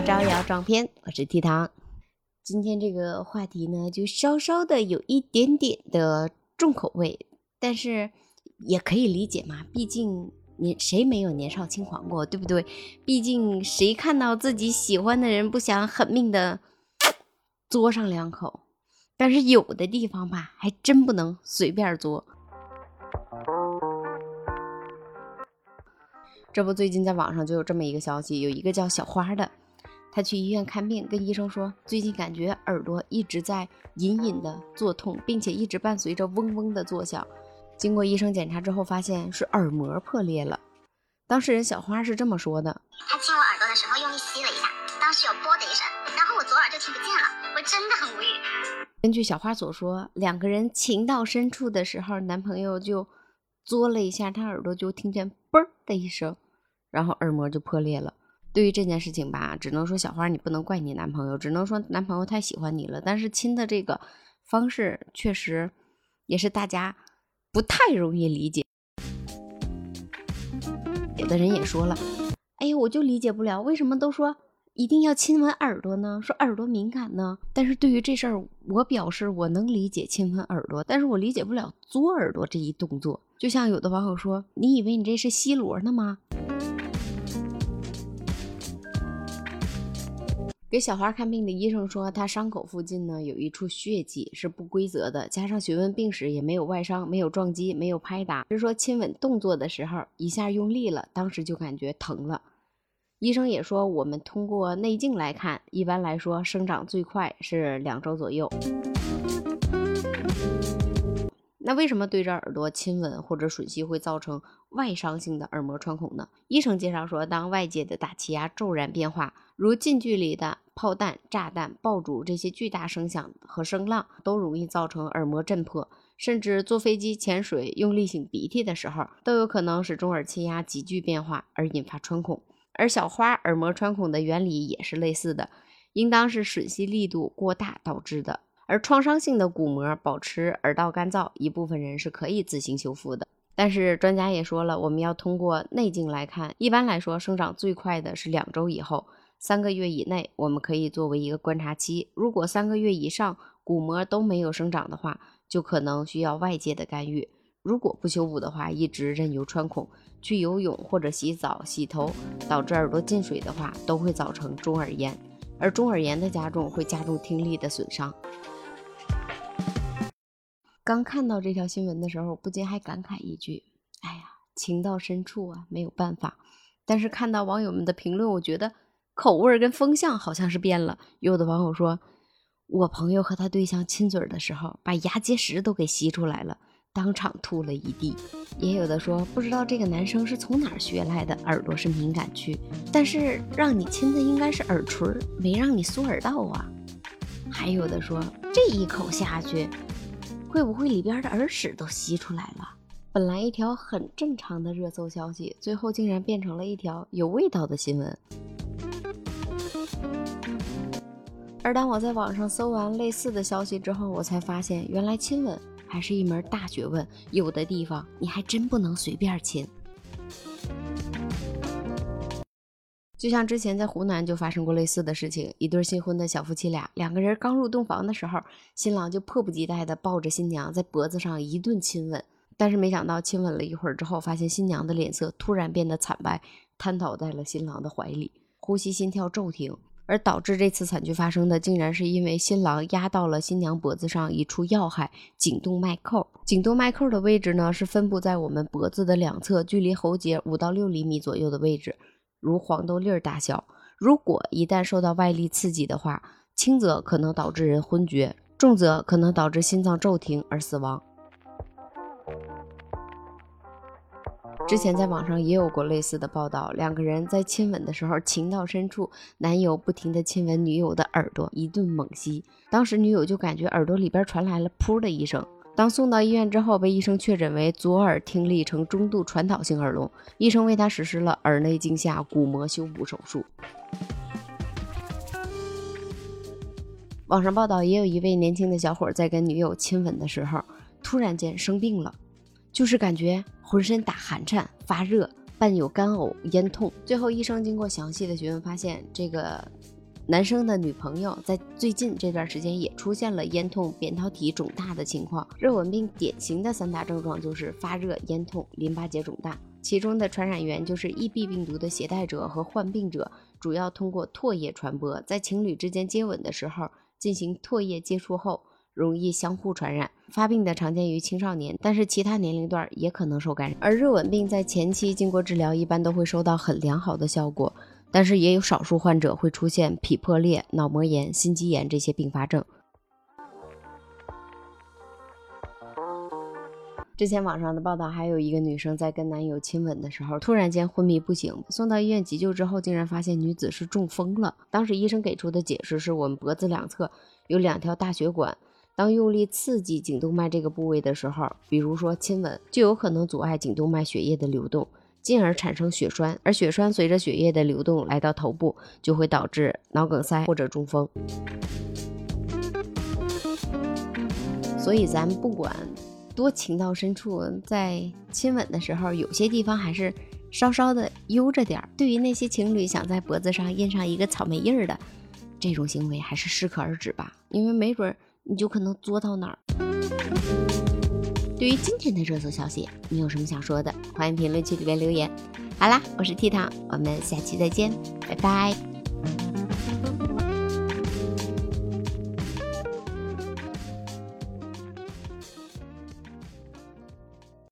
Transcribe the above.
招摇撞骗，我是 T 糖。今天这个话题呢，就稍稍的有一点点的重口味，但是也可以理解嘛，毕竟年谁没有年少轻狂过，对不对？毕竟谁看到自己喜欢的人不想狠命的嘬上两口？但是有的地方吧，还真不能随便嘬。这不，最近在网上就有这么一个消息，有一个叫小花的，她去医院看病，跟医生说，最近感觉耳朵一直在隐隐的作痛，并且一直伴随着嗡嗡的作响。经过医生检查之后，发现是耳膜破裂了。当事人小花是这么说的：他亲我耳朵的时候用力吸了一下，当时有啵的一声，然后我左耳就听不见了，我真的很无语。根据小花所说，两个人情到深处的时候，男朋友就嘬了一下她耳朵，就听见啵的一声。然后耳膜就破裂了。对于这件事情吧，只能说小花你不能怪你男朋友，只能说男朋友太喜欢你了。但是亲的这个方式确实也是大家不太容易理解。有的人也说了，哎呀，我就理解不了，为什么都说一定要亲吻耳朵呢？说耳朵敏感呢？但是对于这事儿，我表示我能理解亲吻耳朵，但是我理解不了嘬耳朵这一动作。就像有的网友说，你以为你这是吸螺呢吗？给小花看病的医生说，他伤口附近呢有一处血迹是不规则的，加上询问病史也没有外伤，没有撞击，没有拍打，是说亲吻动作的时候一下用力了，当时就感觉疼了。医生也说，我们通过内镜来看，一般来说生长最快是两周左右。那为什么对着耳朵亲吻或者吮吸会造成外伤性的耳膜穿孔呢？医生介绍说，当外界的大气压骤然变化，如近距离的炮弹、炸弹、爆竹这些巨大声响和声浪，都容易造成耳膜震破，甚至坐飞机、潜水、用力擤鼻涕的时候，都有可能使中耳气压急剧变化而引发穿孔。而小花耳膜穿孔的原理也是类似的，应当是吮吸力度过大导致的。而创伤性的鼓膜保持耳道干燥，一部分人是可以自行修复的。但是专家也说了，我们要通过内镜来看。一般来说，生长最快的是两周以后，三个月以内，我们可以作为一个观察期。如果三个月以上鼓膜都没有生长的话，就可能需要外界的干预。如果不修补的话，一直任由穿孔，去游泳或者洗澡、洗头，导致耳朵进水的话，都会造成中耳炎。而中耳炎的加重会加重听力的损伤。刚看到这条新闻的时候，不禁还感慨一句：“哎呀，情到深处啊，没有办法。”但是看到网友们的评论，我觉得口味跟风向好像是变了。有的网友说：“我朋友和他对象亲嘴的时候，把牙结石都给吸出来了，当场吐了一地。”也有的说：“不知道这个男生是从哪儿学来的，耳朵是敏感区，但是让你亲的应该是耳垂，没让你缩耳道啊。”还有的说：“这一口下去。”会不会里边的耳屎都吸出来了？本来一条很正常的热搜消息，最后竟然变成了一条有味道的新闻。而当我在网上搜完类似的消息之后，我才发现，原来亲吻还是一门大学问，有的地方你还真不能随便亲。就像之前在湖南就发生过类似的事情，一对新婚的小夫妻俩，两个人刚入洞房的时候，新郎就迫不及待地抱着新娘在脖子上一顿亲吻，但是没想到亲吻了一会儿之后，发现新娘的脸色突然变得惨白，瘫倒在了新郎的怀里，呼吸心跳骤停，而导致这次惨剧发生的，竟然是因为新郎压到了新娘脖子上一处要害——颈动脉扣。颈动脉扣的位置呢，是分布在我们脖子的两侧，距离喉结五到六厘米左右的位置。如黄豆粒儿大小，如果一旦受到外力刺激的话，轻则可能导致人昏厥，重则可能导致心脏骤停而死亡。之前在网上也有过类似的报道，两个人在亲吻的时候情到深处，男友不停地亲吻女友的耳朵，一顿猛吸，当时女友就感觉耳朵里边传来了“噗”的一声。当送到医院之后，被医生确诊为左耳听力呈中度传导性耳聋，医生为他实施了耳内镜下鼓膜修补手术。网上报道，也有一位年轻的小伙在跟女友亲吻的时候，突然间生病了，就是感觉浑身打寒颤、发热、伴有干呕、咽痛。最后，医生经过详细的询问，发现这个男生的女朋友在最近这段时间也出现了咽痛、扁桃体肿大的情况。热吻病典型的三大症状就是发热、咽痛、淋巴结肿大，其中的传染源就是 EB 病毒的携带者和患病者，主要通过唾液传播，在情侣之间接吻的时候进行唾液接触后。容易相互传染，发病的常见于青少年，但是其他年龄段也可能受感染。而热吻病在前期经过治疗，一般都会收到很良好的效果，但是也有少数患者会出现脾破裂、脑膜炎、心肌炎这些并发症。之前网上的报道还有一个女生在跟男友亲吻的时候，突然间昏迷不醒，送到医院急救之后，竟然发现女子是中风了。当时医生给出的解释是我们脖子两侧有两条大血管。当用力刺激颈动脉这个部位的时候，比如说亲吻，就有可能阻碍颈动脉血液的流动，进而产生血栓。而血栓随着血液的流动来到头部，就会导致脑梗塞或者中风。所以咱不管多情到深处，在亲吻的时候，有些地方还是稍稍的悠着点儿。对于那些情侣想在脖子上印上一个草莓印儿的，这种行为还是适可而止吧，因为没准儿。你就可能作到哪儿。对于今天的热搜消息，你有什么想说的？欢迎评论区里面留言。好啦，我是 T 糖，我们下期再见，拜拜。